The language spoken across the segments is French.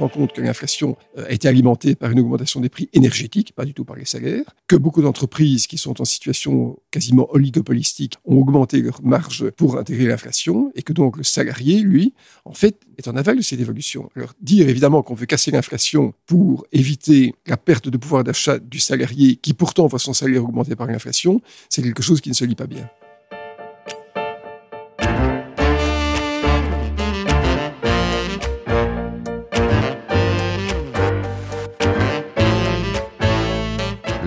rend compte que l'inflation euh, a été alimentée par une augmentation des prix énergétiques, pas du tout par les salaires, que beaucoup d'entreprises qui sont en situation quasiment oligopolistique ont augmenté leurs marges pour intégrer l'inflation et que donc le salarié, lui, en fait, est en aval de cette évolution. Alors dire évidemment qu'on veut casser l'inflation pour éviter la perte de pouvoir d'achat du salarié qui pourtant voit son salaire augmenter par l'inflation, c'est quelque chose qui ne se lit pas bien.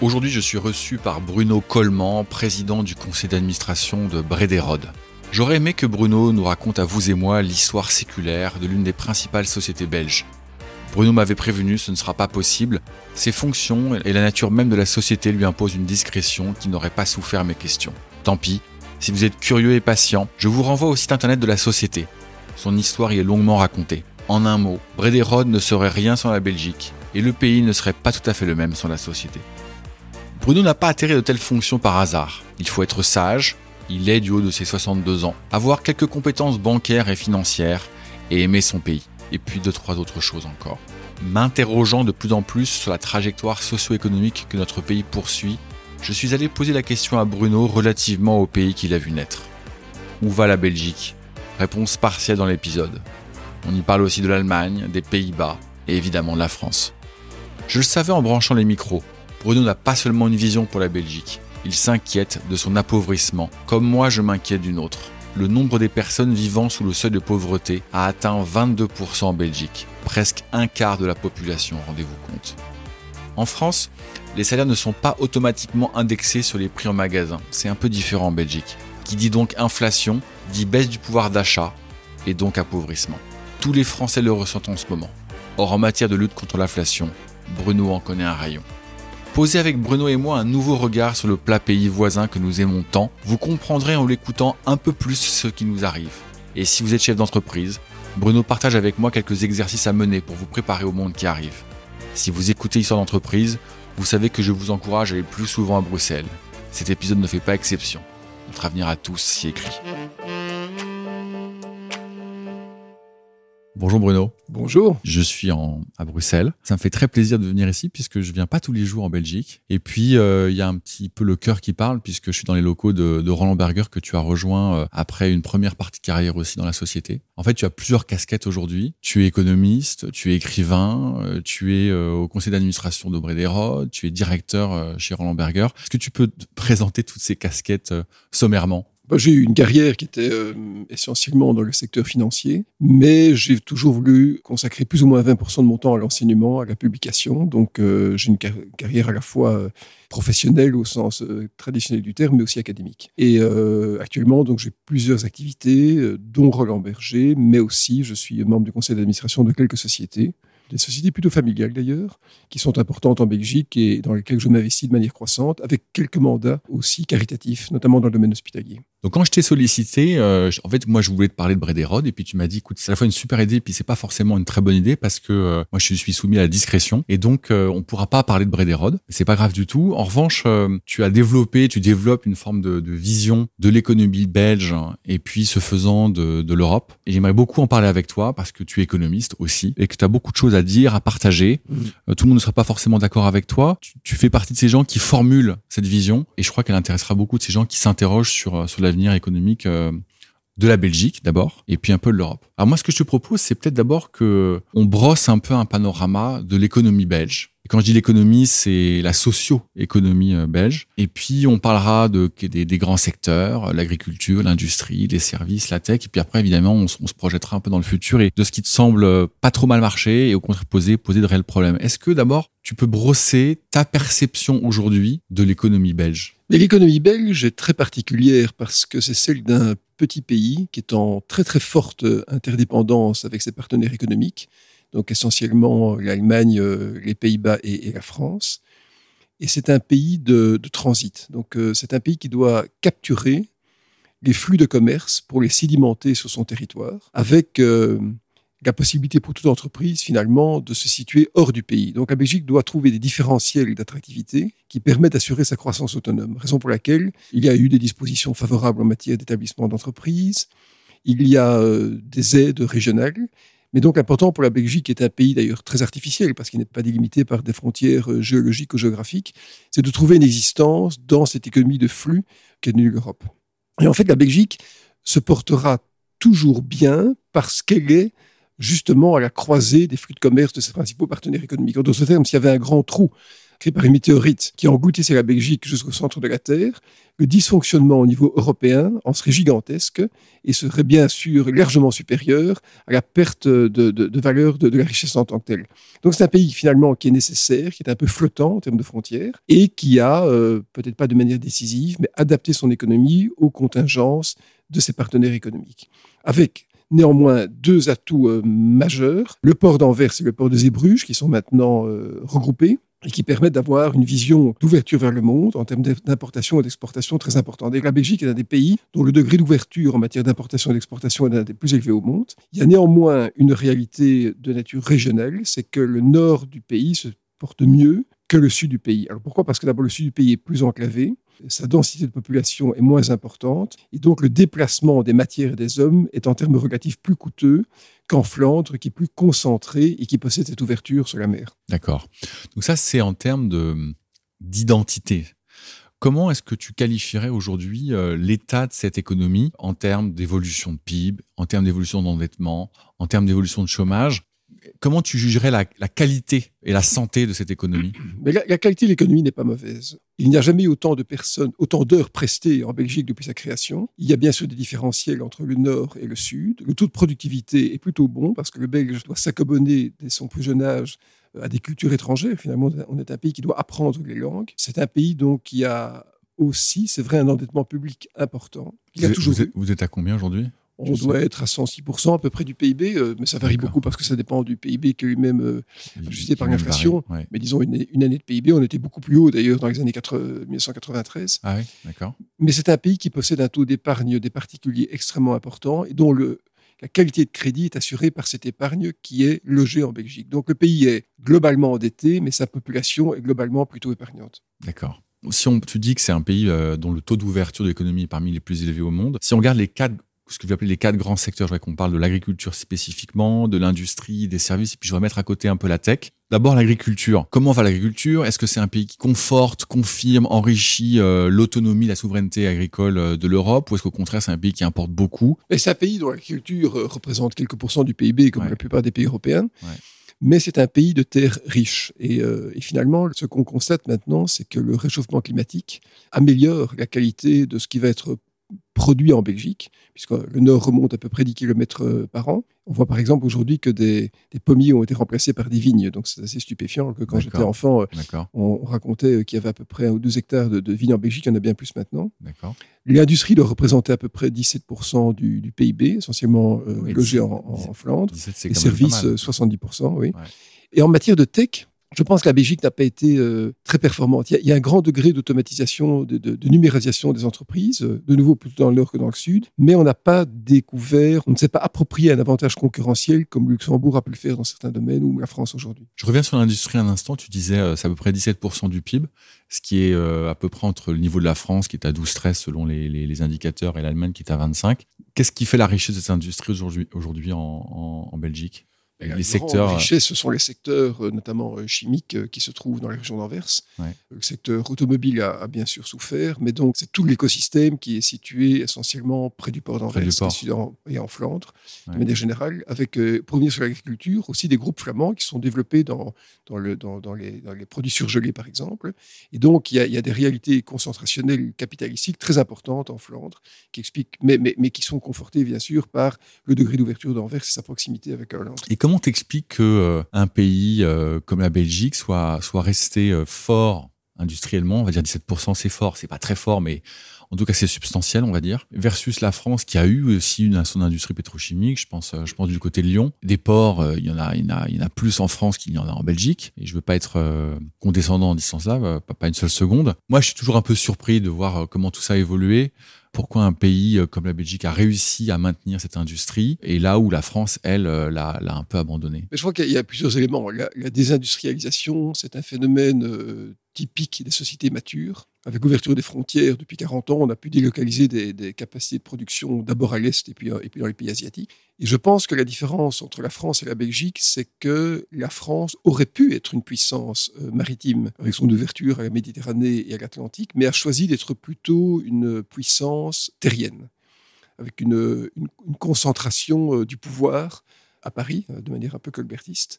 Aujourd'hui, je suis reçu par Bruno Coleman, président du conseil d'administration de Brederode. J'aurais aimé que Bruno nous raconte à vous et moi l'histoire séculaire de l'une des principales sociétés belges. Bruno m'avait prévenu, ce ne sera pas possible. Ses fonctions et la nature même de la société lui imposent une discrétion qui n'aurait pas souffert mes questions. Tant pis, si vous êtes curieux et patient, je vous renvoie au site internet de la société. Son histoire y est longuement racontée. En un mot, Brederode ne serait rien sans la Belgique, et le pays ne serait pas tout à fait le même sans la société. Bruno n'a pas atterri de telles fonctions par hasard. Il faut être sage, il est du haut de ses 62 ans, avoir quelques compétences bancaires et financières et aimer son pays. Et puis deux, trois autres choses encore. M'interrogeant de plus en plus sur la trajectoire socio-économique que notre pays poursuit, je suis allé poser la question à Bruno relativement au pays qu'il a vu naître. Où va la Belgique? Réponse partielle dans l'épisode. On y parle aussi de l'Allemagne, des Pays-Bas et évidemment de la France. Je le savais en branchant les micros, Bruno n'a pas seulement une vision pour la Belgique, il s'inquiète de son appauvrissement, comme moi je m'inquiète d'une autre. Le nombre des personnes vivant sous le seuil de pauvreté a atteint 22% en Belgique, presque un quart de la population, rendez-vous compte. En France, les salaires ne sont pas automatiquement indexés sur les prix en magasin, c'est un peu différent en Belgique. Qui dit donc inflation, dit baisse du pouvoir d'achat, et donc appauvrissement. Tous les Français le ressentent en ce moment. Or, en matière de lutte contre l'inflation, Bruno en connaît un rayon. Posez avec Bruno et moi un nouveau regard sur le plat pays voisin que nous aimons tant, vous comprendrez en l'écoutant un peu plus ce qui nous arrive. Et si vous êtes chef d'entreprise, Bruno partage avec moi quelques exercices à mener pour vous préparer au monde qui arrive. Si vous écoutez Histoire d'entreprise, vous savez que je vous encourage à aller plus souvent à Bruxelles. Cet épisode ne fait pas exception. Notre avenir à tous s'y écrit. Bonjour Bruno. Bonjour. Je suis en, à Bruxelles. Ça me fait très plaisir de venir ici puisque je viens pas tous les jours en Belgique. Et puis, euh, il y a un petit peu le cœur qui parle puisque je suis dans les locaux de, de Roland Berger que tu as rejoint euh, après une première partie de carrière aussi dans la société. En fait, tu as plusieurs casquettes aujourd'hui. Tu es économiste, tu es écrivain, euh, tu es au conseil d'administration de Brederode, tu es directeur chez Roland Berger. Est-ce que tu peux te présenter toutes ces casquettes sommairement? J'ai eu une carrière qui était euh, essentiellement dans le secteur financier, mais j'ai toujours voulu consacrer plus ou moins 20% de mon temps à l'enseignement, à la publication. Donc euh, j'ai une carrière à la fois euh, professionnelle au sens traditionnel du terme, mais aussi académique. Et actuellement, donc j'ai plusieurs activités, dont Roland Berger, mais aussi je suis membre du conseil d'administration de quelques sociétés des sociétés plutôt familiales d'ailleurs, qui sont importantes en Belgique et dans lesquelles je m'investis de manière croissante, avec quelques mandats aussi caritatifs, notamment dans le domaine hospitalier. Donc quand je t'ai sollicité, euh, en fait moi je voulais te parler de Brederode et puis tu m'as dit écoute c'est à la fois une super idée puis c'est pas forcément une très bonne idée parce que euh, moi je suis soumis à la discrétion et donc euh, on pourra pas parler de Brederode. C'est pas grave du tout. En revanche tu as développé, tu développes une forme de, de vision de l'économie belge et puis ce faisant de, de l'Europe. Et j'aimerais beaucoup en parler avec toi parce que tu es économiste aussi et que tu as beaucoup de choses à dire, à partager. Mmh. tout le monde ne sera pas forcément d'accord avec toi. Tu, tu, fais partie de ces gens qui formulent cette vision et je crois qu'elle intéressera beaucoup de ces gens qui s'interrogent sur sur la l'avenir économique euh, de la Belgique d'abord, et puis un peu de l'Europe. Alors moi, ce que je te propose, c'est peut-être d'abord que on brosse un peu un panorama de l'économie belge. Quand je dis l'économie, c'est la socio-économie euh, belge. Et puis on parlera de des, des grands secteurs, l'agriculture, l'industrie, les services, la tech. Et puis après, évidemment, on, se projettera un peu dans le futur et de ce qui te semble pas trop mal marcher et au contraire poser poser de réels problèmes. Est-ce que d'abord tu peux brosser ta perception aujourd'hui de l'économie belge? Mais l'économie belge est très particulière parce que c'est celle d'un petit pays qui est en très très forte interdépendance avec ses partenaires économiques, donc essentiellement l'Allemagne, les Pays-Bas et, la France. Et c'est un pays de, transit. Donc c'est un pays qui doit capturer les flux de commerce pour les sédimenter sur son territoire, avec la possibilité pour toute entreprise finalement de se situer hors du pays. Donc la Belgique doit trouver des différentiels d'attractivité qui permettent d'assurer sa croissance autonome. Raison pour laquelle il y a eu des dispositions favorables en matière d'établissement d'entreprise, il y a euh, des aides régionales. Mais donc important pour la Belgique, qui est un pays d'ailleurs très artificiel, parce qu'il n'est pas délimité par des frontières euh, géologiques ou géographiques, c'est de trouver une existence dans cette économie de flux qu'est devenue l'Europe. Et en fait, la Belgique se portera toujours bien parce qu'elle est justement à la croisée des flux de commerce de ses principaux partenaires économiques. En d'autres termes, s'il y avait un grand trou créé par une météorite qui engloutissait la Belgique jusqu'au centre de la Terre, le dysfonctionnement au niveau européen en serait gigantesque et serait bien sûr largement supérieur à la perte de, valeur de, la richesse en tant que telle. Donc c'est un pays finalement qui est nécessaire, qui est un peu flottant en termes de frontières et qui a, euh, peut-être pas de manière décisive, mais adapté son économie aux contingences de ses partenaires économiques. Avec néanmoins deux atouts euh, majeurs. Le port d'Anvers et le port de Zébruges, qui sont maintenant euh, regroupés et qui permettent d'avoir une vision d'ouverture vers le monde en termes d'importation et d'exportation très importante. La Belgique est un des pays dont le degré d'ouverture en matière d'importation et d'exportation est un des plus élevés au monde. Il y a néanmoins une réalité de nature régionale, c'est que le nord du pays se porte mieux que le sud du pays. Alors pourquoi? Parce que d'abord le sud du pays est plus enclavé, sa densité de population est moins importante, et donc le déplacement des matières et des hommes est en termes relatifs plus coûteux qu'en Flandre, qui est plus concentré et qui possède cette ouverture sur la mer. D'accord. Donc ça, c'est en termes d'identité. Comment est-ce que tu qualifierais aujourd'hui euh, l'état de cette économie en termes d'évolution de PIB, en termes d'évolution d'endettement, en termes d'évolution de chômage comment tu jugerais la, qualité et la santé de cette économie? Mais la, qualité de l'économie n'est pas mauvaise. Il n'y a jamais eu autant de personnes, autant d'heures prestées en Belgique depuis sa création. Il y a bien sûr des différentiels entre le nord et le sud. Le taux de productivité est plutôt bon parce que le Belge doit s'accommoder dès son plus jeune âge euh, à des cultures étrangères. Finalement, on est un pays qui doit apprendre les langues. C'est un pays donc qui a aussi, c'est vrai, un endettement public important. Il toujours... vous êtes à combien aujourd'hui? On doit être à 106% à peu près du PIB, euh, mais ça varie beaucoup parce que ça dépend du PIB qui est lui-même euh, ajusté par l'inflation. Mais disons, une, année de PIB, on était beaucoup plus haut d'ailleurs dans les années 1993. Ah oui, d'accord. Mais c'est un pays qui possède un taux d'épargne des particuliers extrêmement important et dont le, la qualité de crédit est assurée par cette épargne qui est logée en Belgique. Donc le pays est globalement endetté, mais sa population est globalement plutôt épargnante. D'accord. Si on, tu dis que c'est un pays euh, dont le taux d'ouverture de l'économie est parmi les plus élevés au monde, si on regarde les quatre ce que vous appelez les quatre grands secteurs. Je voudrais qu'on parle de l'agriculture spécifiquement, de l'industrie, des services, et puis je vais mettre à côté un peu la tech. D'abord l'agriculture. Comment va l'agriculture? Est-ce que c'est un pays qui conforte, confirme, enrichit euh, l'autonomie, la souveraineté agricole euh, de l'Europe, ou est-ce qu'au contraire c'est un pays qui importe beaucoup? C'est un pays dont l'agriculture euh, représente quelques pourcents du PIB, comme la plupart des pays européens. mais c'est un pays de terres riches. Et, et finalement, ce qu'on constate maintenant, c'est que le réchauffement climatique améliore la qualité de ce qui va être produit en Belgique, puisque le nord remonte à peu près 10 km euh, par an. On voit par exemple aujourd'hui que des, pommiers ont été remplacés par des vignes, donc c'est assez stupéfiant que quand j'étais enfant, euh, on, racontait euh, qu'il y avait à peu près un ou deux hectares de, vignes en Belgique, il y en a bien plus maintenant. L'industrie doit représenter à peu près 17% du, PIB, essentiellement logé en, Flandre. Les services, 70%, oui. Et en matière de tech, je pense que la Belgique n'a pas été euh, très performante. Il y, a, un grand degré d'automatisation, de, numérisation des entreprises, euh, de nouveau plutôt dans le nord que dans le sud, mais on n'a pas découvert, on ne s'est pas approprié un avantage concurrentiel comme Luxembourg a pu le faire dans certains domaines ou la France aujourd'hui. Je reviens sur l'industrie un instant. Tu disais euh, c'est à peu près 17% du PIB, ce qui est à peu près entre le niveau de la France qui est à 12-13 selon les, indicateurs et l'Allemagne qui est à 25. Qu'est-ce qui fait la richesse de cette industrie aujourd'hui en Belgique? Les secteurs. richesses, ce sont les secteurs, euh, notamment euh, chimiques, euh, qui se trouvent dans la région d'Anvers. Le secteur automobile a, bien sûr souffert, mais donc c'est tout l'écosystème qui est situé essentiellement près du port d'Anvers et en Flandre, de manière générale, avec, pour venir sur l'agriculture, aussi des groupes flamands qui sont développés dans, dans, le, dans, dans, les, produits surgelés, par exemple. Et donc, il y a, il y a des réalités concentrationnelles capitalistiques très importantes en Flandre, qui expliquent, mais, mais, mais qui sont confortées, bien sûr, par le degré d'ouverture d'Anvers et sa proximité avec Hollande. Comment t'expliques que euh, un pays euh, comme la Belgique soit soit resté euh, fort industriellement? On va dire 17%, c'est fort, c'est pas très fort, mais en tout cas c'est substantiel, on va dire, versus la France qui a eu aussi une, son industrie pétrochimique. Je pense, je pense du côté de Lyon, des ports, il y en a, il y en a, il y en a plus en France qu'il y en a en Belgique. Et je veux pas être condescendant en disant ça, pas une seule seconde. Moi, je suis toujours un peu surpris de voir comment tout ça a évolué pourquoi un pays euh, comme la Belgique a réussi à maintenir cette industrie et là où la France, elle, euh, l'a, un peu abandonnée? Je crois qu'il y a plusieurs éléments. La, désindustrialisation, c'est un phénomène euh, typique des sociétés matures. Avec l'ouverture des frontières depuis 40 ans, on a pu délocaliser des, capacités de production d'abord à l'Est et puis, dans les pays asiatiques. Et je pense que la différence entre la France et la Belgique, c'est que la France aurait pu être une puissance euh, maritime avec son ouverture à la Méditerranée et à l'Atlantique, mais a choisi d'être plutôt une puissance terrienne, avec une, une concentration euh, du pouvoir à Paris, euh, de manière un peu colbertiste,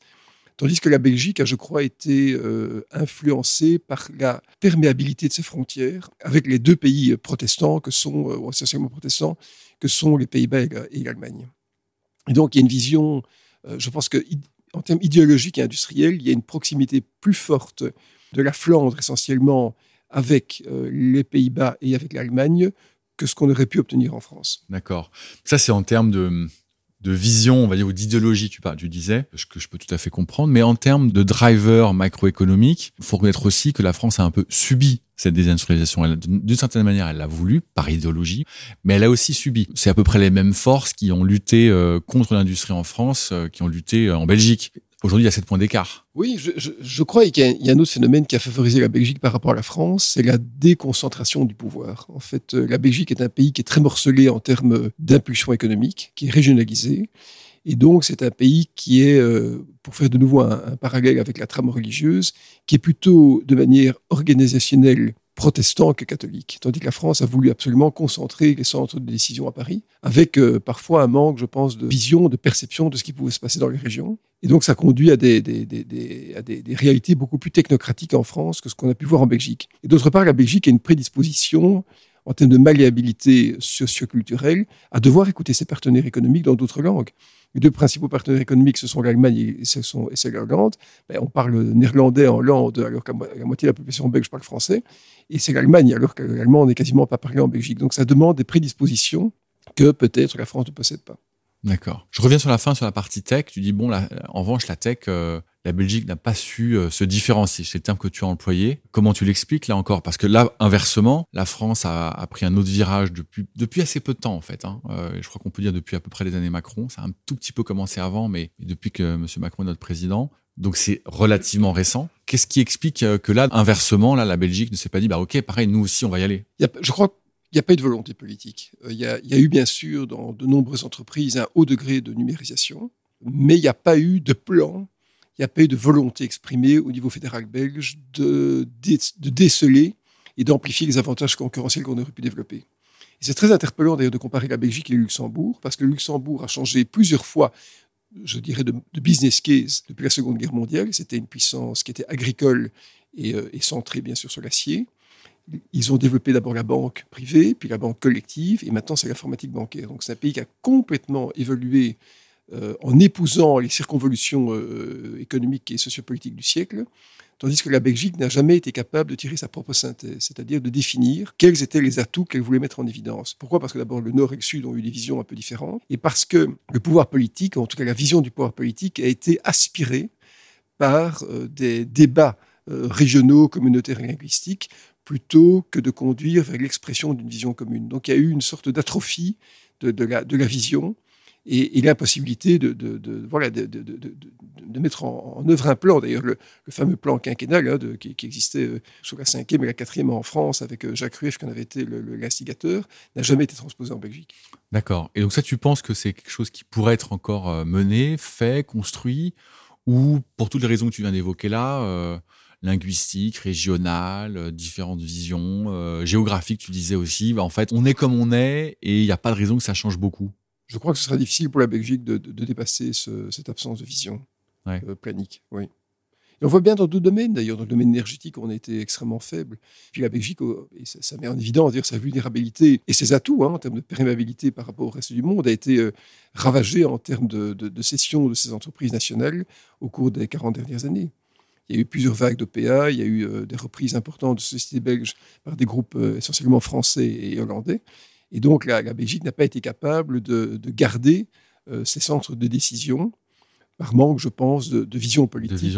Tandis que la Belgique a, je crois, été euh, influencée par la perméabilité de ses frontières avec les deux pays protestants, que sont, euh, essentiellement protestants, que sont les Pays-Bas et l'Allemagne. Et donc, il y a une vision, euh, je pense que en termes idéologiques et industriels, il y a une proximité plus forte de la Flandre essentiellement avec les Pays-Bas et avec l'Allemagne que ce qu'on aurait pu obtenir en France. D'accord. Ça, c'est en termes de, de vision, on va dire, ou d'idéologie, tu, tu disais, ce que je peux tout à fait comprendre. Mais en termes de driver macroéconomique, il faut reconnaître aussi que la France a un peu subi cette désindustrialisation. D'une certaine manière, elle l'a voulu par idéologie, mais elle a aussi subi. C'est à peu près les mêmes forces qui ont lutté euh, contre l'industrie en France, euh, qui ont lutté euh, en Belgique. Aujourd'hui, il y a 7 points d'écart. Oui, je, crois qu'il y, a un autre phénomène qui a favorisé la Belgique par rapport à la France, c'est la déconcentration du pouvoir. En fait, euh, la Belgique est un pays qui est très morcelé en termes d'impulsion économique, qui est régionalisé. Et donc, c'est un pays qui est, euh, pour faire de nouveau un, un, parallèle avec la trame religieuse, qui est plutôt de manière organisationnelle protestant que catholique. Tandis que la France a voulu absolument concentrer les centres de décision à Paris, avec euh, parfois un manque, je pense, de vision, de perception de ce qui pouvait se passer dans les régions. Et donc, ça conduit à des, à des, réalités beaucoup plus technocratiques en France que ce qu'on a pu voir en Belgique. Et d'autre part, la Belgique a une prédisposition en termes de malléabilité socioculturelle à devoir écouter ses partenaires économiques dans d'autres langues. Les deux principaux partenaires économiques, ce sont l'Allemagne et c'est l'Irlande. Ben, on parle néerlandais en Hollande, alors que la moitié de la population belge parle français. Et c'est l'Allemagne, alors que l'allemand n'est quasiment pas parlé en Belgique. Donc ça demande des prédispositions que peut-être la France ne possède pas. D'accord. Je reviens sur la fin, sur la partie tech. Tu dis, bon, en revanche, la tech, euh, la Belgique n'a pas su euh, se différencier. C'est le terme que tu as employé. Comment tu l'expliques là encore? Parce que là, inversement, la France a, pris un autre virage depuis, assez peu de temps, en fait. Hein. Euh, je crois qu'on peut dire depuis à peu près les années Macron. Ça a un tout petit peu commencé avant, mais depuis que M. Macron est notre président. Donc c'est relativement récent. Qu'est-ce qui explique que là, inversement, là, la Belgique ne s'est pas dit, bah ok, pareil, nous aussi, on va y aller? Je crois il n'y a pas eu de volonté politique. Euh, il y, a, eu bien sûr dans de nombreuses entreprises un haut degré de numérisation, mais il n'y a pas eu de plan, il n'y a pas eu de volonté exprimée au niveau fédéral belge de, déceler et d'amplifier les avantages concurrentiels qu'on aurait pu développer. c'est très interpellant d'ailleurs de comparer la Belgique et le Luxembourg, parce que le Luxembourg a changé plusieurs fois, je dirais, de, business case depuis la Seconde Guerre mondiale. C'était une puissance qui était agricole et, euh, et centrée bien sûr sur l'acier ils ont développé d'abord la banque privée, puis la banque collective, et maintenant c'est l'informatique bancaire. Donc c'est un pays qui a complètement évolué euh, en épousant les circonvolutions euh, économiques et sociopolitiques du siècle, tandis que la Belgique n'a jamais été capable de tirer sa propre synthèse, c'est-à-dire de définir quels étaient les atouts qu'elle voulait mettre en évidence. Pourquoi? Parce que d'abord le Nord et le Sud ont eu des visions un peu différentes, et parce que le pouvoir politique, en tout cas la vision du pouvoir politique, a été aspirée par euh, des débats régionaux, communautaires et linguistiques plutôt que de conduire vers l'expression d'une vision commune. Donc il y a eu une sorte d'atrophie de, la, de la vision et, l'impossibilité de, de, voilà, de, mettre en, œuvre un plan. D'ailleurs, le, fameux plan quinquennal hein, qui, existait euh, sur la cinquième et la quatrième en France avec euh, Jacques Rueff, qui en avait été l'instigateur, n'a jamais été transposé en Belgique. D'accord. Et donc ça, tu penses que c'est quelque chose qui pourrait être encore euh, mené, fait, construit, ou pour toutes les raisons que tu viens d'évoquer là, linguistique, régionale, euh, différentes visions, euh, géographiques, tu disais aussi. Bah, en fait, on est comme on est et il n'y a pas de raison que ça change beaucoup. Je crois que ce sera difficile pour la Belgique de, dépasser cette absence de vision euh, planique. Oui. on voit bien dans d'autres domaines, d'ailleurs, dans le domaine énergétique, on a été extrêmement faible. Puis la Belgique, oh, et ça, met en évidence dire, sa vulnérabilité et ses atouts hein, en termes de perméabilité par rapport au reste du monde, a été ravagée en termes de, de, cession de ses entreprises nationales au cours des 40 dernières années. Il y a eu plusieurs vagues d'OPA, il y a eu des reprises importantes de sociétés belges par des groupes essentiellement français et hollandais. Et donc la, Belgique n'a pas été capable de, garder ses centres de décision par manque, je pense, de, vision politique.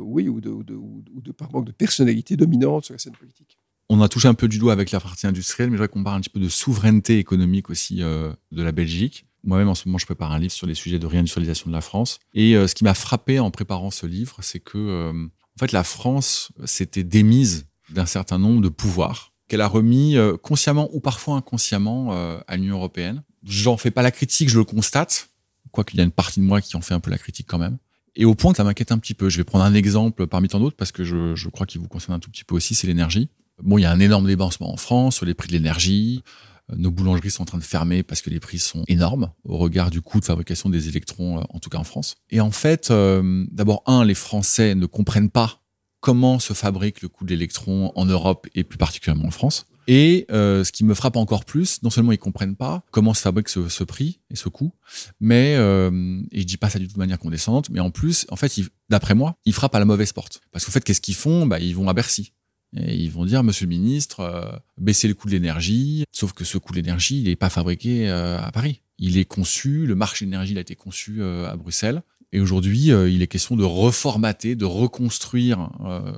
oui, ou, de, par manque de personnalité dominante sur la scène politique. On a touché un peu du doigt avec la partie industrielle, mais je voudrais qu'on parle un petit peu de souveraineté économique aussi euh, de la Belgique. Moi-même, en ce moment, je prépare un livre sur les sujets de réindustrialisation de la France. Et euh, ce qui m'a frappé en préparant ce livre, c'est que, euh, en fait, la France s'était démise d'un certain nombre de pouvoirs qu'elle a remis consciemment ou parfois inconsciemment à l'Union européenne. J'en fais pas la critique, je le constate, quoiqu'il y a une partie de moi qui en fait un peu la critique quand même. Et au point que ça m'inquiète un petit peu. Je vais prendre un exemple parmi tant d'autres parce que je, je crois qu'il vous concerne un tout petit peu aussi, c'est l'énergie. Bon, il y a un énorme débat en ce moment en France sur les prix de l'énergie. Euh, nos boulangeries sont en train de fermer parce que les prix sont énormes au regard du coût de fabrication des électrons, euh, en tout cas en France. Et en fait, euh, d'abord, un, les Français ne comprennent pas comment se fabrique le coût de l'électron en Europe et plus particulièrement en France. Et ce qui me frappe encore plus, non seulement ils comprennent pas comment se fabrique ce, prix et ce coût, mais et je dis pas ça du tout de manière condescendante, mais en plus, en fait, d'après moi, ils frappent à la mauvaise porte. Parce qu'en fait, qu'est-ce qu'ils font? Bah, ils vont à Bercy. Et ils vont dire, Monsieur le ministre, euh, baissez le coût de l'énergie. Sauf que ce coût de l'énergie, il n'est pas fabriqué euh, à Paris. Il est conçu, le marché de l'énergie a été conçu euh, à Bruxelles. Et aujourd'hui, il est question de reformater, de reconstruire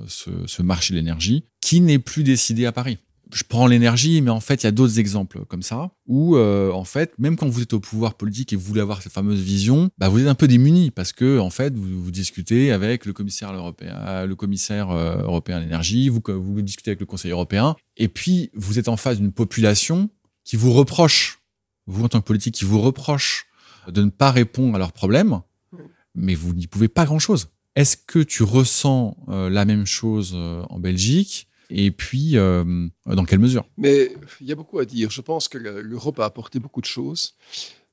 ce, ce marché de l'énergie qui n'est plus décidé à Paris. Je prends l'énergie, mais en fait, il y a d'autres exemples comme ça, où euh, en fait, même quand vous êtes au pouvoir politique et vous voulez avoir cette fameuse vision, bah, vous êtes un peu démuni parce que en fait, vous, vous discutez avec le commissaire européen, le commissaire euh, européen à l'énergie, vous, vous discutez avec le Conseil européen, et puis vous êtes en face d'une population qui vous reproche, vous en tant que politique, qui vous reproche de ne pas répondre à leurs problèmes, mais vous n'y pouvez pas grand-chose. Est-ce que tu ressens euh, la même chose en Belgique et puis, euh, dans quelle mesure? Mais il y a beaucoup à dire. Je pense que l'Europe a apporté beaucoup de choses,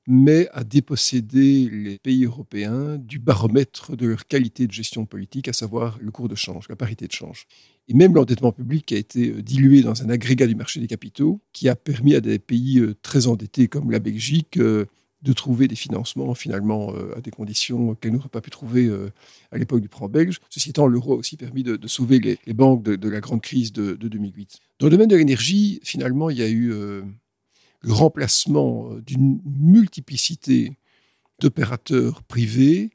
mais a dépossédé les pays européens du baromètre de leur qualité de gestion politique, à savoir le cours de change, la parité de change. Et même l'endettement public a été euh, dilué dans un agrégat du marché des capitaux qui a permis à des pays euh, très endettés comme la Belgique de trouver des financements finalement euh, à des conditions qu'elle n'aurait pas pu trouver euh, à l'époque du prêt belge. Ceci étant, l'euro a aussi permis de, sauver les, banques de, la grande crise de, 2008. Dans le domaine de l'énergie, finalement, il y a eu euh, le remplacement d'une multiplicité d'opérateurs privés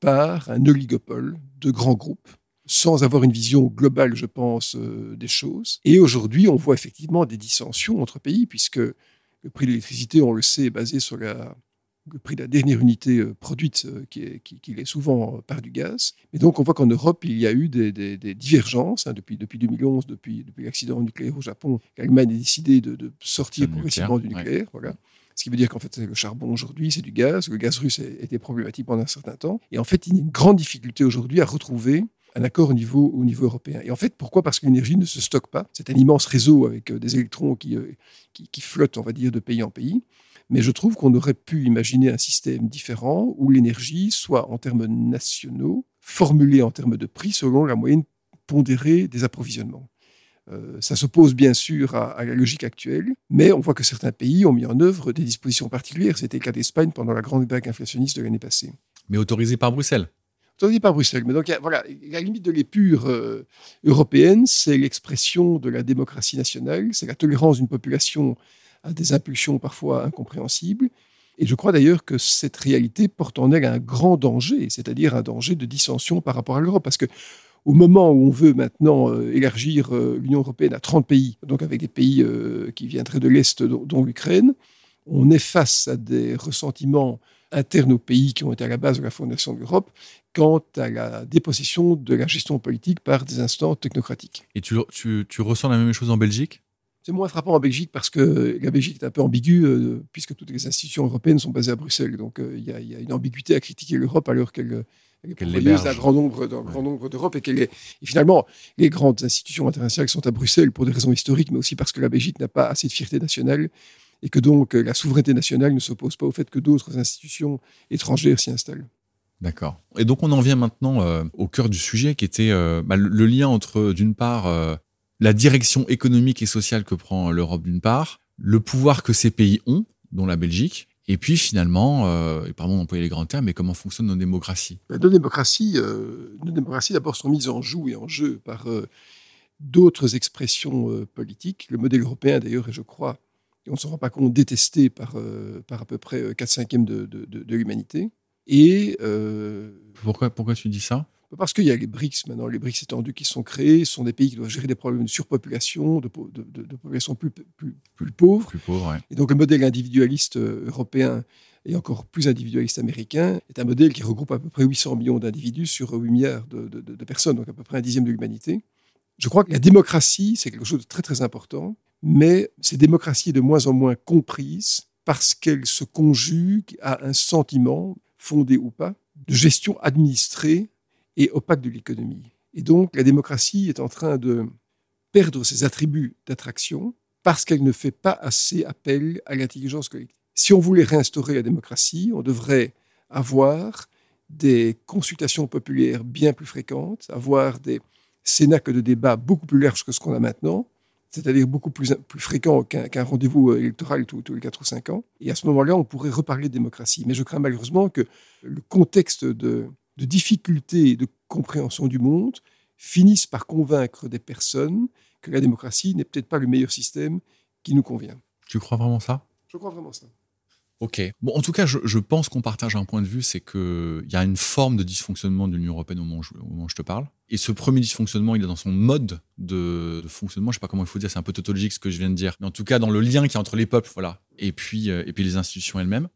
par un oligopole de grands groupes sans avoir une vision globale, je pense, des choses. Et aujourd'hui, on voit effectivement des dissensions entre pays, puisque le prix de l'électricité, on le sait, est basé sur le prix de la dernière unité euh, produite, euh, qui est, qui, est souvent euh, par du gaz. Et donc, on voit qu'en Europe, il y a eu des, divergences hein, depuis, depuis 2011, depuis, depuis l'accident nucléaire au Japon. L'Allemagne a décidé de, sortir progressivement du nucléaire. Voilà. Ce qui veut dire qu'en fait, le charbon aujourd'hui, c'est du gaz. Le gaz russe a été problématique pendant un certain temps. Et en fait, il y a une grande difficulté aujourd'hui à retrouver un accord au niveau, au niveau européen. Et en fait, pourquoi? Parce que l'énergie ne se stocke pas. C'est un immense réseau avec des électrons qui, qui, qui flottent, on va dire, de pays en pays. Mais je trouve qu'on aurait pu imaginer un système différent où l'énergie soit en termes nationaux, formulée en termes de prix selon la moyenne pondérée des approvisionnements. Euh, ça s'oppose bien sûr à, à, la logique actuelle, mais on voit que certains pays ont mis en œuvre des dispositions particulières. C'était le cas d'Espagne pendant la grande vague inflationniste de l'année passée. Mais autorisé par Bruxelles dit par Bruxelles. Mais donc, voilà, la limite de l'épure euh, européenne, c'est l'expression de la démocratie nationale, c'est la tolérance d'une population à des impulsions parfois incompréhensibles. Et je crois d'ailleurs que cette réalité porte en elle un grand danger, c'est-à-dire un danger de dissension par rapport à l'Europe. Parce que au moment où on veut maintenant euh, élargir euh, l'Union européenne à 30 pays, donc avec des pays qui viendraient de l'Est, dont l'Ukraine, on est face à des ressentiments internes aux pays qui ont été à la base de la fondation de l'Europe quant à la dépossession de la gestion politique par des instants technocratiques. Et tu, ressens la même chose en Belgique? C'est moins frappant en Belgique parce que la Belgique est un peu ambiguë, euh, puisque toutes les institutions européennes sont basées à Bruxelles. Donc euh, il y, a une ambiguïté à critiquer l'Europe alors qu'elle est pourvoyeuse d'un grand nombre, grand nombre d'Europe et qu'elle est. Et finalement, les grandes institutions internationales sont à Bruxelles pour des raisons historiques, mais aussi parce que la Belgique n'a pas assez de fierté nationale et que donc la souveraineté nationale ne s'oppose pas au fait que d'autres institutions étrangères s'y installent. D'accord. Et donc on en vient maintenant euh, au cœur du sujet qui était euh, bah, le, lien entre d'une part euh, la direction économique et sociale que prend l'Europe d'une part, le pouvoir que ces pays ont, dont la Belgique, Et puis finalement, euh, et pardon d'employer les grands termes, mais comment fonctionnent nos démocraties ben, Nos démocraties, euh, nos démocraties d'abord sont mises en joue et en jeu par euh, d'autres expressions politiques. Le modèle européen d'ailleurs est, je crois, et on ne s'en rend pas compte, détesté par, par à peu près 4 cinquièmes de, de, de, de l'humanité. Et pourquoi, pourquoi tu dis ça? Parce qu'il y a les BRICS maintenant, les BRICS étendus qui sont créés, ce sont des pays qui doivent gérer des problèmes de surpopulation, de, de, de population plus, plus, plus pauvre. Plus pauvre ouais. Et donc le modèle individualiste euh, européen et encore plus individualiste américain est un modèle qui regroupe à peu près 800 millions d'individus sur 8 milliards de, personnes, donc à peu près un dixième de l'humanité. Je crois que la démocratie, c'est quelque chose de très très important, mais cette démocratie est de moins en moins comprise parce qu'elle se conjugue à un sentiment, fondé ou pas, de gestion administrée et opaque de l'économie. Et donc, la démocratie est en train de perdre ses attributs d'attraction parce qu'elle ne fait pas assez appel à l'intelligence collective. Si on voulait réinstaurer la démocratie, on devrait avoir des consultations populaires bien plus fréquentes, avoir des cénacles de débat beaucoup plus larges que ce qu'on a maintenant, c'est-à-dire beaucoup plus, plus fréquent qu'un qu rendez-vous électoral tous, tous les 4 ou 5 ans. Et à ce moment-là, on pourrait reparler de démocratie. Mais je crains malheureusement que le contexte de, de difficulté et de compréhension du monde finissent par convaincre des personnes que la démocratie n'est peut-être pas le meilleur système qui nous convient. Tu crois vraiment ça? Je crois vraiment ça. Ok. Bon, en tout cas, je, je pense qu'on partage un point de vue, c'est qu'il y a une forme de dysfonctionnement de l'Union européenne au moment, où je, au moment où je te parle. Et ce premier dysfonctionnement, il est dans son mode de, de fonctionnement. Je sais pas comment il faut dire, c'est un peu tautologique ce que je viens de dire. Mais en tout cas, dans le lien qui est entre les peuples, voilà, et puis, euh, et puis les institutions elles-mêmes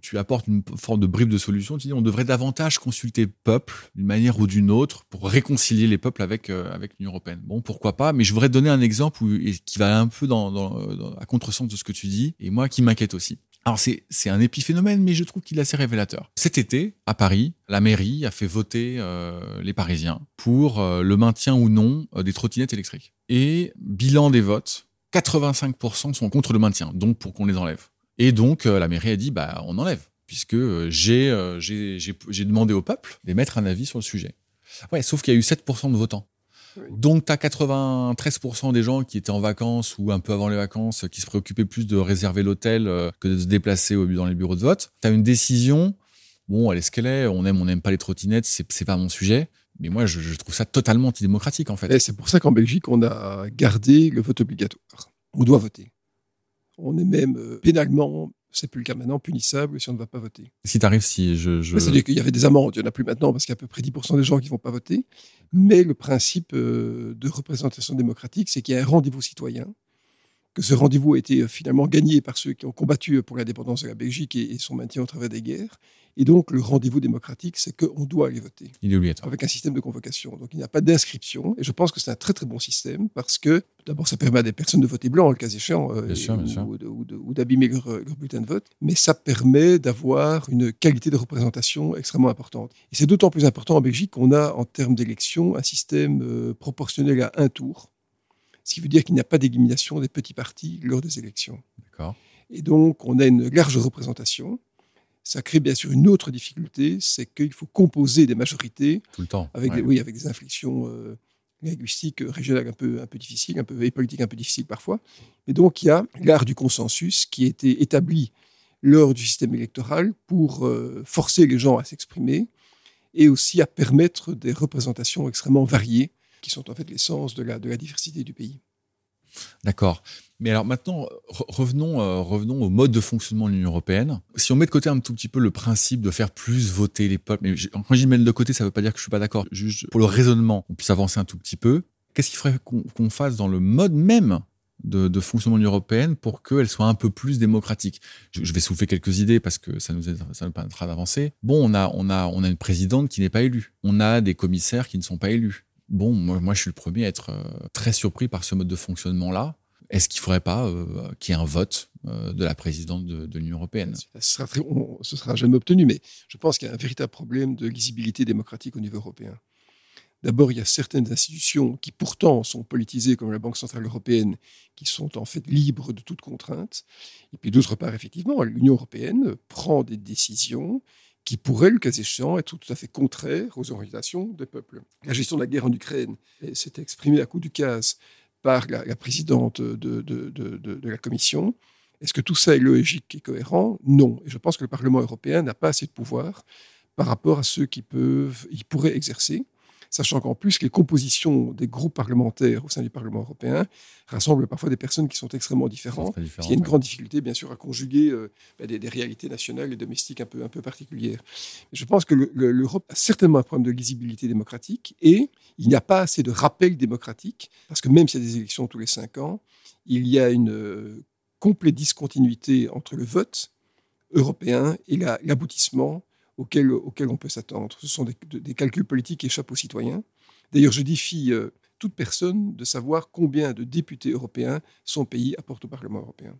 tu, apportes une forme de bribe de solution. Tu dis on devrait davantage consulter le peuple d'une manière ou d'une autre pour réconcilier les peuples avec, euh, avec l'Union européenne. Bon, pourquoi pas, mais je voudrais donner un exemple qui va un peu dans, dans, dans à contresens de ce que tu dis et moi qui m'inquiète aussi. Alors c'est, un épiphénomène, mais je trouve qu'il est assez révélateur. Cet été, à Paris, la mairie a fait voter euh, les Parisiens pour euh, le maintien ou non des trottinettes électriques. Et bilan des votes, 85% sont contre le maintien, donc pour qu'on les enlève. Et donc, euh, la mairie a dit, bah, on enlève, puisque euh, j'ai, j'ai, j'ai demandé au peuple d'émettre un avis sur le sujet. Ouais, sauf qu'il y a eu 7% de votants. Donc, tu as 93% des gens qui étaient en vacances ou un peu avant les vacances, qui se préoccupaient plus de réserver l'hôtel que de se déplacer dans les bureaux de vote. Tu as une décision, bon, elle est ce qu'elle est, on aime, on n'aime pas les trottinettes, c'est, c'est pas mon sujet. Mais moi, je, je trouve ça totalement antidémocratique, en fait. Et c'est pour ça qu'en Belgique, on a gardé le vote obligatoire. On doit voter. On est même euh, pénalement, c'est plus le cas maintenant, punissable si on ne va pas voter. Si t'arrives, si je. je... C'est-à-dire qu'il y avait des amendes, il n'y en a plus maintenant parce qu'il y a à peu près 10% des gens qui ne vont pas voter. Mais le principe euh, de représentation démocratique, c'est qu'il y a un rendez-vous citoyen, que ce rendez-vous a été euh, finalement gagné par ceux qui ont combattu pour l'indépendance de la Belgique et son maintien au travers des guerres. Et donc, le rendez-vous démocratique, c'est qu'on doit aller voter. Il est obligatoire. Avec un système de convocation. Donc, il n'y a pas d'inscription. Et je pense que c'est un très, très bon système parce que, d'abord, ça permet à des personnes de voter blanc, le cas échéant, bien euh, sûr, bien ou, sûr. ou, ou d'abîmer leur, leur, bulletin de vote. Mais ça permet d'avoir une qualité de représentation extrêmement importante. Et c'est d'autant plus important en Belgique qu'on a, en termes d'élection, un système euh, proportionnel à un tour. Ce qui veut dire qu'il n'y a pas d'élimination des petits partis lors des élections. Et donc, on a une large représentation ça crée bien sûr une autre difficulté, c'est qu'il faut composer des majorités tout le temps, avec ouais. des, oui, avec des inflexions euh, linguistiques régionales un peu un peu difficiles, un peu et politiques un peu difficiles parfois. Et donc il y a l'art du consensus qui a été établi lors du système électoral pour euh, forcer les gens à s'exprimer et aussi à permettre des représentations extrêmement variées qui sont en fait l'essence de la, diversité du pays. D'accord. Mais alors maintenant, revenons, euh, revenons au mode de fonctionnement de l'Union européenne. Si on met de côté un tout petit peu le principe de faire plus voter les peuples, mais quand j'y mets de côté, ça ne veut pas dire que je suis pas d'accord. Juste pour le raisonnement, on puisse avancer un tout petit peu. Qu'est-ce qu'il faudrait qu'on qu fasse dans le mode même de, fonctionnement de l'Union européenne pour qu'elle soit un peu plus démocratique? Je, vais souffler quelques idées parce que ça nous, aide, ça nous permettra d'avancer. Bon, on a, on, a, on a une présidente qui n'est pas élue. On a des commissaires qui ne sont pas élus. Bon, moi, je suis le premier à être euh, très surpris par ce mode de fonctionnement-là. Est-ce qu'il ne faudrait pas euh, qu'il y ait un vote euh, de la présidente de, l'Union européenne? Ce sera, sera jamais obtenu, mais je pense qu'il y a un véritable problème de lisibilité démocratique au niveau européen. D'abord, il y a certaines institutions qui pourtant sont politisées, comme la Banque centrale européenne, qui sont en fait libres de toute contrainte. Et puis d'autre part, effectivement, l'Union européenne prend des décisions qui pourraient, le cas échéant, être tout à fait contraires aux orientations des peuples. La gestion de la guerre en Ukraine s'est exprimée à coup du casse par la, présidente de, la Commission. Est-ce que tout ça est logique et cohérent? Non. Et je pense que le Parlement européen n'a pas assez de pouvoir par rapport à ceux qui peuvent, y pourraient exercer sachant qu'en plus, les compositions des groupes parlementaires au sein du Parlement européen rassemblent parfois des personnes qui sont extrêmement différentes. Il y a une grande difficulté, bien sûr, à conjuguer euh, bah, des, réalités nationales et domestiques un peu, un peu particulières. Je pense que l'Europe a certainement un problème de lisibilité démocratique et il n'y a pas assez de rappel démocratique, parce que même s'il y a des élections tous les cinq ans, il y a une euh, complète discontinuité entre le vote européen et l'aboutissement auxquels, on peut s'attendre. Ce sont des, calculs politiques qui échappent aux citoyens. D'ailleurs, je défie euh, toute personne de savoir combien de députés européens son pays apporte au Parlement européen.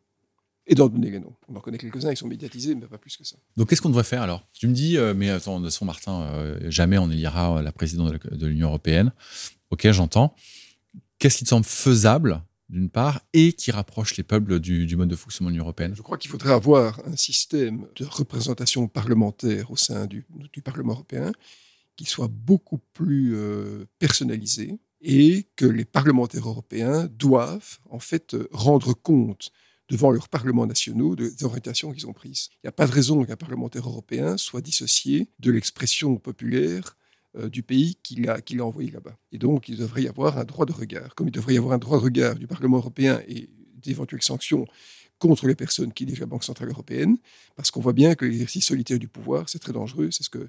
Et d'en donner les noms. On en connaît quelques-uns, ils sont médiatisés, mais pas plus que ça. Donc qu'est-ce qu'on devrait faire alors? Tu me dis, euh, mais attends, de son Martin, euh, jamais on élira la présidente de l'Union européenne. Ok, j'entends. Qu'est-ce qui te semble faisable d'une part, et qui rapproche les peuples du, mode de fonctionnement de l'Union européenne Je crois qu'il faudrait avoir un système de représentation parlementaire au sein du, Parlement européen qui soit beaucoup plus euh, personnalisé et que les parlementaires européens doivent en fait rendre compte devant leurs parlements nationaux des orientations qu'ils ont prises. Il n'y a pas de raison qu'un parlementaire européen soit dissocié de l'expression populaire du pays qui l'a envoyé là-bas. Et donc, il devrait y avoir un droit de regard, comme il devrait y avoir un droit de regard du Parlement européen et d'éventuelles sanctions contre les personnes qui dirigent la Banque Centrale Européenne, parce qu'on voit bien que l'exercice solitaire du pouvoir, c'est très dangereux, c'est ce que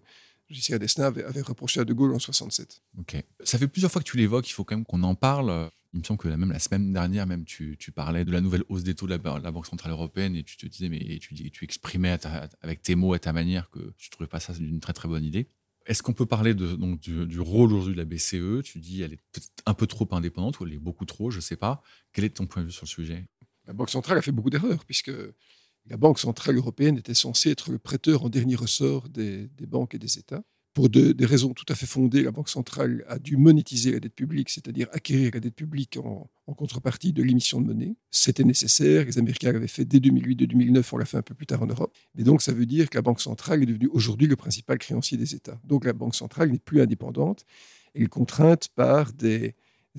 Giscard d'Estaing avait, reproché à De Gaulle en 67. Ok. Ça fait plusieurs fois que tu l'évoques, il faut quand même qu'on en parle. Il me semble que même la semaine dernière, même tu, parlais de la nouvelle hausse des taux de la, Banque Centrale Européenne et tu te disais, mais tu, tu exprimais avec tes mots et ta manière que tu ne trouvais pas ça une très très bonne idée. Est-ce qu'on peut parler donc, du, rôle aujourd'hui de la BCE Tu dis elle est peut-être un peu trop indépendante ou elle est beaucoup trop, je ne sais pas. Quel est ton point de vue sur le sujet? La Banque centrale a fait beaucoup d'erreurs puisque la Banque centrale européenne était censée être le prêteur en dernier ressort des banques et des États pour des raisons tout à fait fondées, la Banque centrale a dû monétiser la dette publique, c'est-à-dire acquérir la dette publique en, contrepartie de l'émission de monnaie. C'était nécessaire, les Américains l'avaient fait dès 2008-2009, on l'a fait un peu plus tard en Europe. Et donc ça veut dire que la Banque centrale est devenue aujourd'hui le principal créancier des États. Donc la Banque centrale n'est plus indépendante, elle est contrainte par des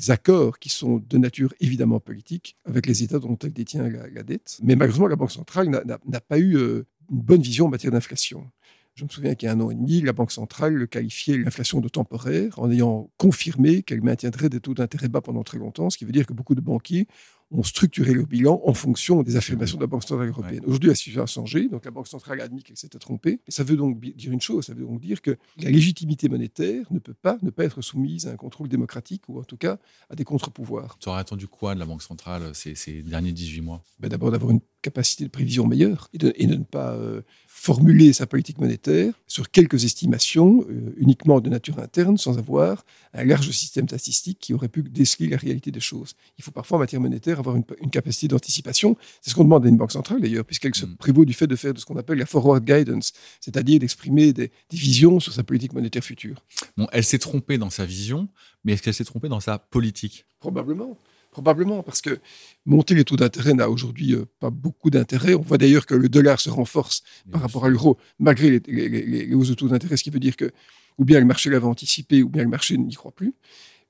accords qui sont de nature évidemment politique avec les États dont elle détient la, dette. Mais malheureusement, la Banque centrale n'a pas eu euh, une bonne vision en matière d'inflation. Je me souviens qu'il y a un an et demi, la Banque centrale qualifiait l'inflation de temporaire en ayant confirmé qu'elle maintiendrait des taux d'intérêt bas pendant très longtemps, ce qui veut dire que beaucoup de banquiers ont structuré le bilan en fonction des affirmations de la Banque centrale européenne. Aujourd'hui, la situation a changé, donc la Banque centrale a admis qu'elle s'était trompée. Et ça veut donc dire une chose, ça veut donc dire que la légitimité monétaire ne peut pas ne pas être soumise à un contrôle démocratique ou en tout cas à des contre-pouvoirs. Tu aurais attendu quoi de la Banque centrale ces, ces derniers 18 mois? Ben D'abord d'avoir une capacité de prévision meilleure et de, ne pas euh, formuler sa politique monétaire sur quelques estimations euh, uniquement de nature interne sans avoir un large système statistique qui aurait pu déceler la réalité des choses. Il faut parfois en matière monétaire avoir une, capacité d'anticipation. C'est ce qu'on demande à une banque centrale d'ailleurs, puisqu'elle se mm. prévaut du fait de faire de ce qu'on appelle la forward guidance, c'est-à-dire d'exprimer des, des, visions sur sa politique monétaire future. Bon, elle s'est trompée dans sa vision, mais est-ce qu'elle s'est trompée dans sa politique? Probablement. Probablement, parce que monter les taux d'intérêt n'a aujourd'hui euh, pas beaucoup d'intérêt. On voit d'ailleurs que le dollar se renforce par rapport à l'euro, malgré les, hausses de taux d'intérêt, ce qui veut dire que ou bien le marché l'avait anticipé, ou bien le marché n'y croit plus.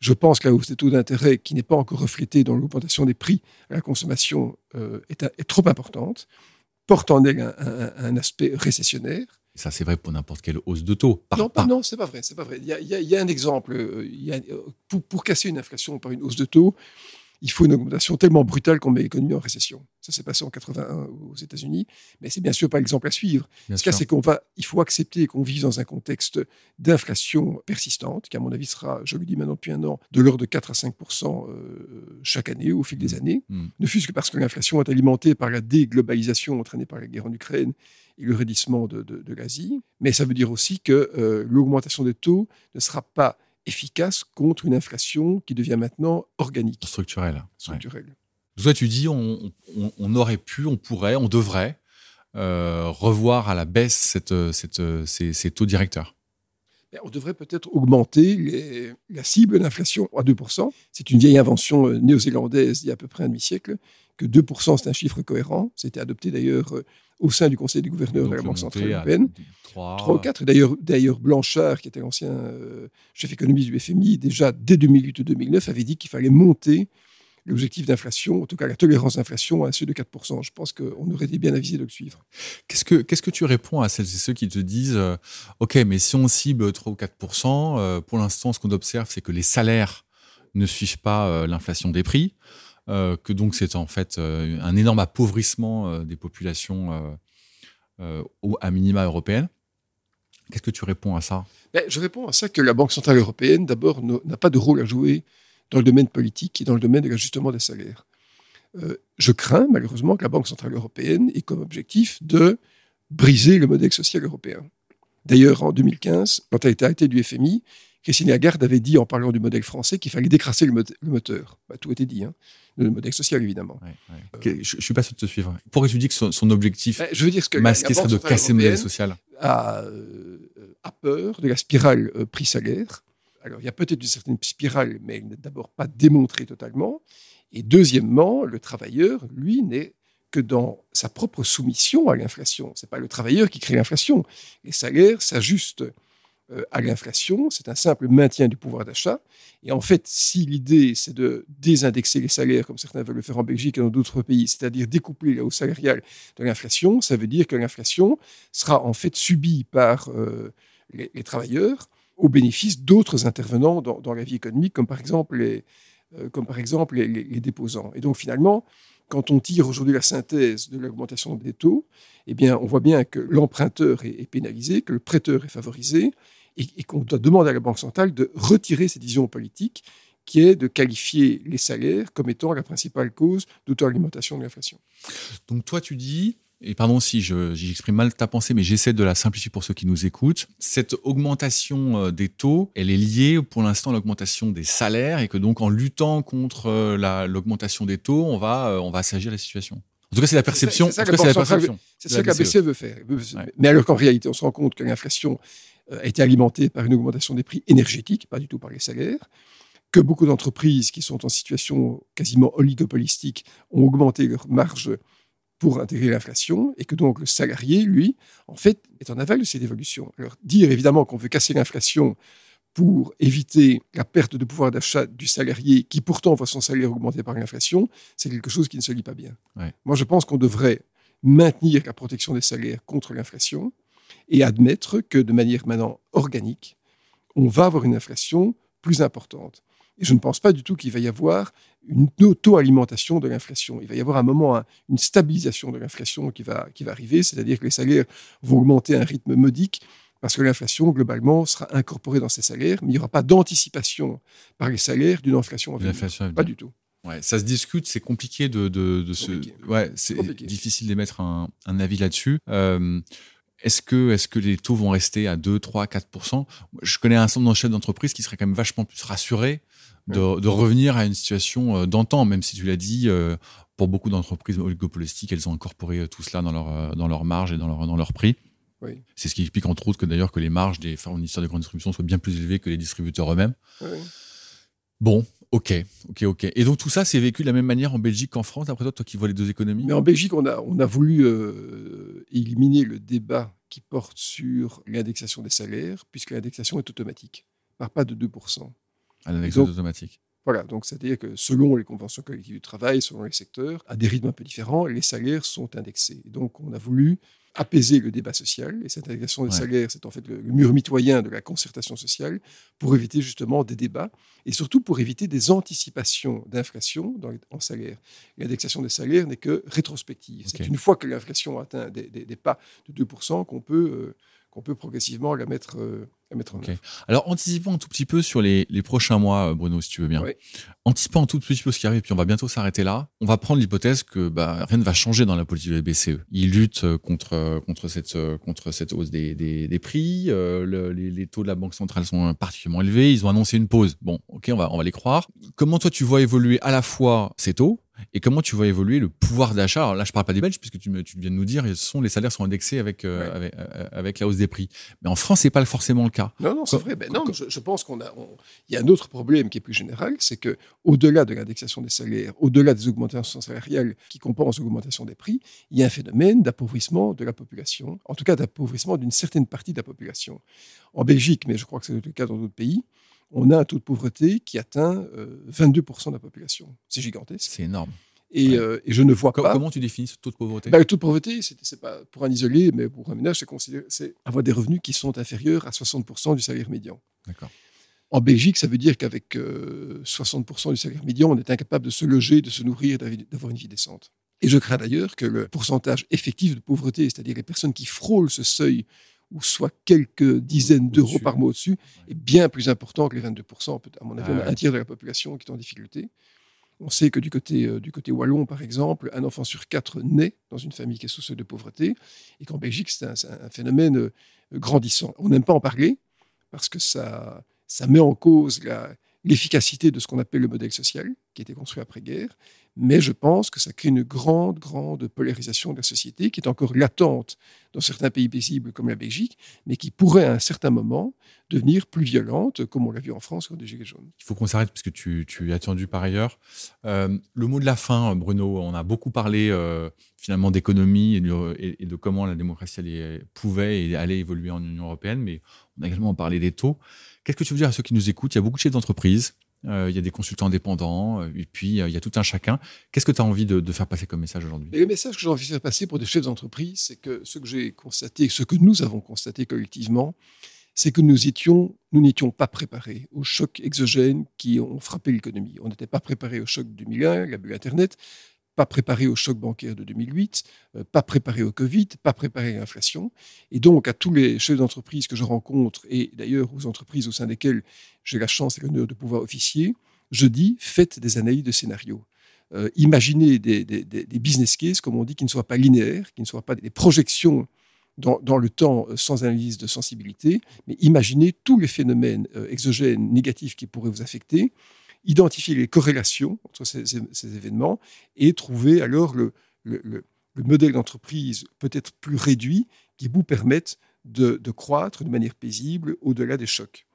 Je pense que la hausse des taux d'intérêt, qui n'est pas encore reflétée dans l'augmentation des prix à la consommation, euh, est, trop importante, porte en elle un, aspect récessionnaire. ça, c'est vrai pour n'importe quelle hausse de taux. non, pas, non, c'est pas vrai. C'est pas vrai. Il y, a, un exemple. Euh, pour, pour, casser une inflation par une hausse de taux, il faut une augmentation tellement brutale qu'on met l'économie en récession. Ça s'est passé en 81 aux États-Unis, mais c'est bien sûr pas l'exemple à suivre. Ce cas, c'est qu'on va, il faut accepter qu'on vive dans un contexte d'inflation persistante, qui à mon avis sera, je le dis maintenant depuis un an, de l'ordre de 4 à 5% euh, chaque année au fil des mmh. années. Mmh. Ne fût-ce que parce que l'inflation est alimentée par la déglobalisation entraînée par la guerre en Ukraine et le raidissement de, l'Asie. Mais ça veut dire aussi que euh, l'augmentation des taux ne sera pas efficace contre une inflation qui devient maintenant organique. Structurelle. Structurelle. Toi, tu dis on, aurait pu, on pourrait, on devrait euh, revoir à la baisse cette, cette, ces, taux directeurs. Ben, on devrait peut-être augmenter la cible d'inflation à 2%. C'est une vieille invention euh, néo-zélandaise d'il y a à peu près un demi-siècle, que 2% c'est un chiffre cohérent. C'était adopté d'ailleurs euh, au sein du Conseil des gouverneurs de la Banque centrale européenne. 3, ou 4. D'ailleurs, d'ailleurs, Blanchard, qui était l'ancien euh, chef économiste du FMI, déjà dès 2008 2009, avait dit qu'il fallait monter l'objectif d'inflation, en tout cas la tolérance d'inflation à ceux de 4%. Je pense qu'on aurait été bien avisé de le suivre. Qu'est-ce que, qu'est-ce que tu réponds à celles et ceux qui te disent euh, OK, mais si on cible 3 ou 4%, euh, pour l'instant, ce qu'on observe, c'est que les salaires ne suivent pas euh, l'inflation des prix, que donc c'est en fait un énorme appauvrissement des populations à minima européennes. Qu'est-ce que tu réponds à ça? Ben, Je réponds à ça que la Banque Centrale Européenne, d'abord, n'a pas de rôle à jouer dans le domaine politique et dans le domaine de l'ajustement des salaires. Euh, je crains malheureusement que la Banque Centrale Européenne ait comme objectif de briser le modèle social européen. D'ailleurs, en 2015, quand elle été arrêtée du FMI, Christine Lagarde avait dit, en parlant du modèle français, qu'il fallait décrasser le, moteur. Bah, tout était dit, hein. le modèle social, évidemment. je ne suis pas sûr de te suivre. Pourquoi tu dis que son, objectif ben, je veux dire que masqué serait de casser le modèle social? a, euh, a, peur de la spirale euh, prix-salaire. Alors, il y a peut-être une certaine spirale, mais elle n'est d'abord pas démontrée totalement. Et deuxièmement, le travailleur, lui, n'est que dans sa propre soumission à l'inflation. Ce n'est pas le travailleur qui crée l'inflation. Les salaires s'ajustent euh, à l'inflation, c'est un simple maintien du pouvoir d'achat. Et en fait, si l'idée c'est de désindexer les salaires, comme certains veulent le faire en Belgique et dans d'autres pays, c'est-à-dire découpler la hausse salariale de l'inflation, ça veut dire que l'inflation sera en fait subie par euh, les, travailleurs au bénéfice d'autres intervenants dans, la vie économique, comme par exemple les, euh, comme par exemple les, déposants. Et donc finalement, quand on tire aujourd'hui la synthèse de l'augmentation des taux, eh bien, on voit bien que l'emprunteur est, pénalisé, que le prêteur est favorisé, et, qu'on doit demander à la Banque centrale de retirer cette vision politique qui est de qualifier les salaires comme étant la principale cause d'auto-alimentation de l'inflation. Donc toi, tu dis, et pardon si j'exprime mal ta pensée, mais j'essaie de la simplifier pour ceux qui nous écoutent, cette augmentation euh, des taux, elle est liée pour l'instant à l'augmentation des salaires et que donc en luttant contre euh, l'augmentation des taux, on va, euh, on va assagir la situation. En tout cas, c'est la perception. C'est ça, que la BCE veut faire. Mais alors qu'en réalité, on se rend compte que l'inflation a été alimentée par une augmentation des prix énergétiques, pas du tout par les salaires, que beaucoup d'entreprises qui sont en situation quasiment oligopolistique ont augmenté leurs marges pour intégrer l'inflation et que donc le salarié, lui, en fait, est en aval de cette évolution. Alors dire évidemment qu'on veut casser l'inflation pour éviter la perte de pouvoir d'achat du salarié qui pourtant voit son salaire augmenter par l'inflation, c'est quelque chose qui ne se lit pas bien. Moi, je pense qu'on devrait maintenir la protection des salaires contre l'inflation et admettre que de manière maintenant organique, on va avoir une inflation plus importante. Et je ne pense pas du tout qu'il va y avoir une auto-alimentation de l'inflation. Il va y avoir un moment, une stabilisation de l'inflation qui va, qui va arriver, c'est-à-dire que les salaires vont augmenter à un rythme modique parce que l'inflation, globalement, sera incorporée dans ces salaires, mais il n'y aura pas d'anticipation par les salaires d'une inflation à venir. Pas du tout. Ouais, ça se discute, c'est compliqué de, de, se. Ouais, c'est difficile d'émettre un, un avis là-dessus. Euh, est-ce que, est que les taux vont rester à 2, 3, 4% Je connais un certain nombre de chefs d'entreprise qui seraient quand même vachement plus rassurés de, de revenir à une situation euh, d'antan, même si tu l'as dit, euh, pour beaucoup d'entreprises oligopolistiques, elles ont incorporé tout cela dans leur, dans leur marge et dans leur, dans leur prix. C'est ce qui explique entre autres que d'ailleurs que les marges des fournisseurs de grande distribution soient bien plus élevées que les distributeurs eux-mêmes. Bon, ok, ok, ok. Et donc tout ça, c'est vécu de la même manière en Belgique qu'en France, après toi, toi qui vois les deux économies? Mais en Belgique, on a, on a voulu euh, éliminer le débat qui porte sur l'indexation des salaires, puisque l'indexation est automatique, par pas de 2%. L'indexation est automatique. Voilà, donc c'est-à-dire que selon les conventions collectives du travail, selon les secteurs, à des rythmes un peu différents, les salaires sont indexés. donc on a voulu apaiser le débat social. Et cette indexation des salaires, c'est en fait le, mur mitoyen de la concertation sociale pour éviter justement des débats et surtout pour éviter des anticipations d'inflation en salaire. L'indexation des salaires n'est que rétrospective. C'est une fois que l'inflation atteint des, pas de 2% qu'on peut, euh, qu'on peut progressivement la mettre, euh, mettre en œuvre. Alors, anticipons un tout petit peu sur les, prochains mois, euh, Bruno, si tu veux bien. Anticipons un tout petit peu ce qui arrive, puis on va bientôt s'arrêter là. On va prendre l'hypothèse que bah, rien ne va changer dans la politique de la BCE. Ils luttent euh, contre, contre, cette, contre cette hausse des, des, prix. les, les, taux de la Banque centrale sont particulièrement élevés. Ils ont annoncé une pause. Bon, ok, on va, on va les croire. Comment toi, tu vois évoluer à la fois ces taux et comment tu vois évoluer le pouvoir d'achat? Alors là, je parle pas des Belges, puisque tu, tu viens de nous dire, sont, les salaires sont indexés avec, euh, avec, euh, avec, la hausse des prix. Mais en France, c'est pas forcément le cas. Non, non, c'est vrai. Ben non, je, pense qu'on a. Il y a un autre problème qui est plus général, c'est que au-delà de l'indexation des salaires, au-delà des augmentations salariales qui compensent l'augmentation des prix, il y a un phénomène d'appauvrissement de la population, en tout cas d'appauvrissement d'une certaine partie de la population. En Belgique, mais je crois que c'est le cas dans d'autres pays, on a un taux de pauvreté qui atteint 22% de la population. C'est gigantesque. C'est énorme. Et, euh, et, je ne vois pas. Comment tu définis ce taux de pauvreté? Ben, Le taux de pauvreté, c'est pas pour un isolé, mais pour un ménage, c'est avoir des revenus qui sont inférieurs à 60% du salaire médian. D'accord. En Belgique, ça veut dire qu'avec 60% euh, du salaire médian, on est incapable de se loger, de se nourrir, d'avoir une vie décente. Et je crains d'ailleurs que le pourcentage effectif de pauvreté, c'est-à-dire les personnes qui frôlent ce seuil ou soit quelques dizaines d'euros par mois au-dessus, est bien plus important que les 22%. À mon avis, on a un tiers de la population qui est en difficulté. On sait que du côté, euh, du côté wallon, par exemple, un enfant sur quatre naît dans une famille qui est sous seuil de pauvreté, et qu'en Belgique, c'est un, phénomène euh, grandissant. On n'aime pas en parler, parce que ça, ça met en cause l'efficacité de ce qu'on appelle le modèle social, qui a été construit après-guerre, mais je pense que ça crée une grande, grande polarisation de la société qui est encore latente dans certains pays paisibles comme la Belgique, mais qui pourrait à un certain moment devenir plus violente, comme on l'a vu en France avec des Gilets jaunes. Il faut qu'on s'arrête parce que tu, tu es attendu par ailleurs. Euh, le mot de la fin, Bruno, on a beaucoup parlé euh, finalement d'économie et, de comment la démocratie pouvait et allait évoluer en Union européenne, mais on a également parlé des taux. Qu'est-ce que tu veux dire à ceux qui nous écoutent? Il y a beaucoup de chefs d'entreprise il y a des consultants indépendants, euh, et puis euh, il y a tout un chacun. Qu'est-ce que tu as envie de, faire passer comme message aujourd'hui? Le message que j'ai envie de faire passer pour des chefs d'entreprise, c'est que ce que j'ai constaté, ce que nous avons constaté collectivement, c'est que nous étions, nous n'étions pas préparés aux chocs exogènes qui ont frappé l'économie. On n'était pas préparés au choc 2001, la bulle Internet, pas préparé au choc bancaire de 2008, euh, pas préparé au Covid, pas préparé à l'inflation. Et donc, à tous les chefs d'entreprise que je rencontre, et d'ailleurs aux entreprises au sein desquelles j'ai la chance et l'honneur de pouvoir officier, je dis, faites des analyses de scénarios. Euh, imaginez des, business cases, comme on dit, qui ne soient pas linéaires, qui ne soient pas des projections dans, le temps euh, sans analyse de sensibilité, mais imaginez tous les phénomènes exogènes négatifs qui pourraient vous affecter identifier les corrélations entre ces, événements et trouver alors le, modèle d'entreprise peut-être plus réduit qui vous permette de, croître de manière paisible au-delà des chocs.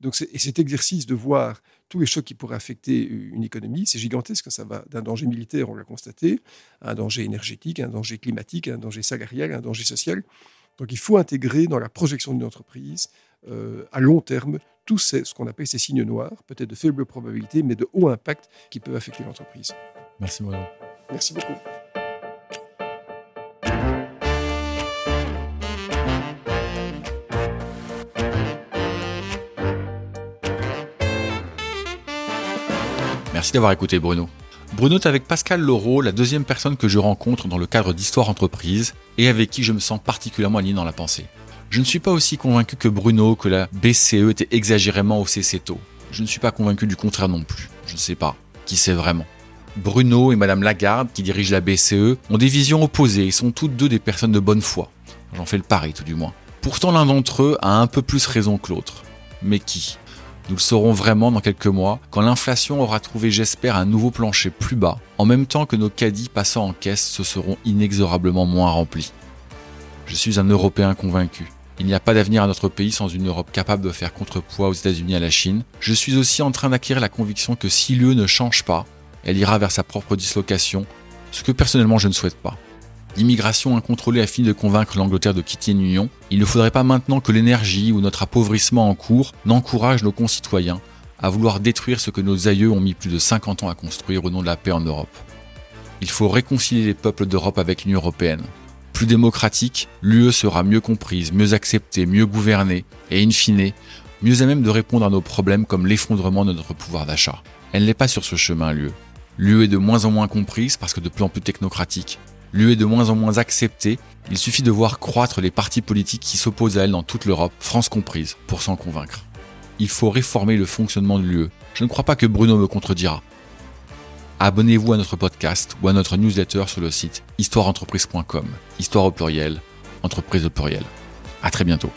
Donc, et cet exercice de voir tous les chocs qui pourraient affecter une économie, c'est gigantesque. Ça va d'un danger militaire, on l'a constaté, à un danger énergétique, à un danger climatique, à un danger salarial, à un danger social. Donc, il faut intégrer dans la projection d'une entreprise euh, à long terme tous ces, ce qu'on appelle ces signes noirs, peut-être de faible probabilité, mais de haut impact qui peuvent affecter l'entreprise. Merci Bruno. Merci beaucoup. Merci d'avoir écouté Bruno. Bruno est avec Pascal Laureau, la deuxième personne que je rencontre dans le cadre d'Histoire Entreprise et avec qui je me sens particulièrement aligné dans la pensée. Je ne suis pas aussi convaincu que Bruno que la BCE était exagérément haussée ses. Je ne suis pas convaincu du contraire non plus. Je ne sais pas. Qui sait vraiment Bruno et Madame Lagarde, qui dirigent la BCE, ont des visions opposées et sont toutes deux des personnes de bonne foi. J'en fais le pari tout du moins. Pourtant l'un d'entre eux a un peu plus raison que l'autre. Mais qui? Nous le saurons vraiment dans quelques mois, quand l'inflation aura trouvé, j'espère, un nouveau plancher plus bas, en même temps que nos caddies passant en caisse se seront inexorablement moins remplis. Je suis un Européen convaincu. Il n'y a pas d'avenir à notre pays sans une Europe capable de faire contrepoids aux États-Unis et à la Chine. Je suis aussi en train d'acquérir la conviction que si l'UE ne change pas, elle ira vers sa propre dislocation, ce que personnellement je ne souhaite pas. L'immigration incontrôlée a fini de convaincre l'Angleterre de quitter l'Union. Il ne faudrait pas maintenant que l'énergie ou notre appauvrissement en cours n'encourage nos concitoyens à vouloir détruire ce que nos aïeux ont mis plus de 50 ans à construire au nom de la paix en Europe. Il faut réconcilier les peuples d'Europe avec l'Union européenne plus démocratique, l'UE sera mieux comprise, mieux acceptée, mieux gouvernée, et in fine, mieux à même de répondre à nos problèmes comme l'effondrement de notre pouvoir d'achat. Elle n'est pas sur ce chemin, l'UE. L'UE est de moins en moins comprise parce que de plus plus technocratique. L'UE est de moins en moins acceptée, il suffit de voir croître les partis politiques qui s'opposent à elle dans toute l'Europe, France comprise, pour s'en convaincre. Il faut réformer le fonctionnement de l'UE. Je ne crois pas que Bruno me contredira abonnez-vous à notre podcast ou à notre newsletter sur le site histoireentreprise.com. Histoire au pluriel, entreprise au pluriel. À très bientôt.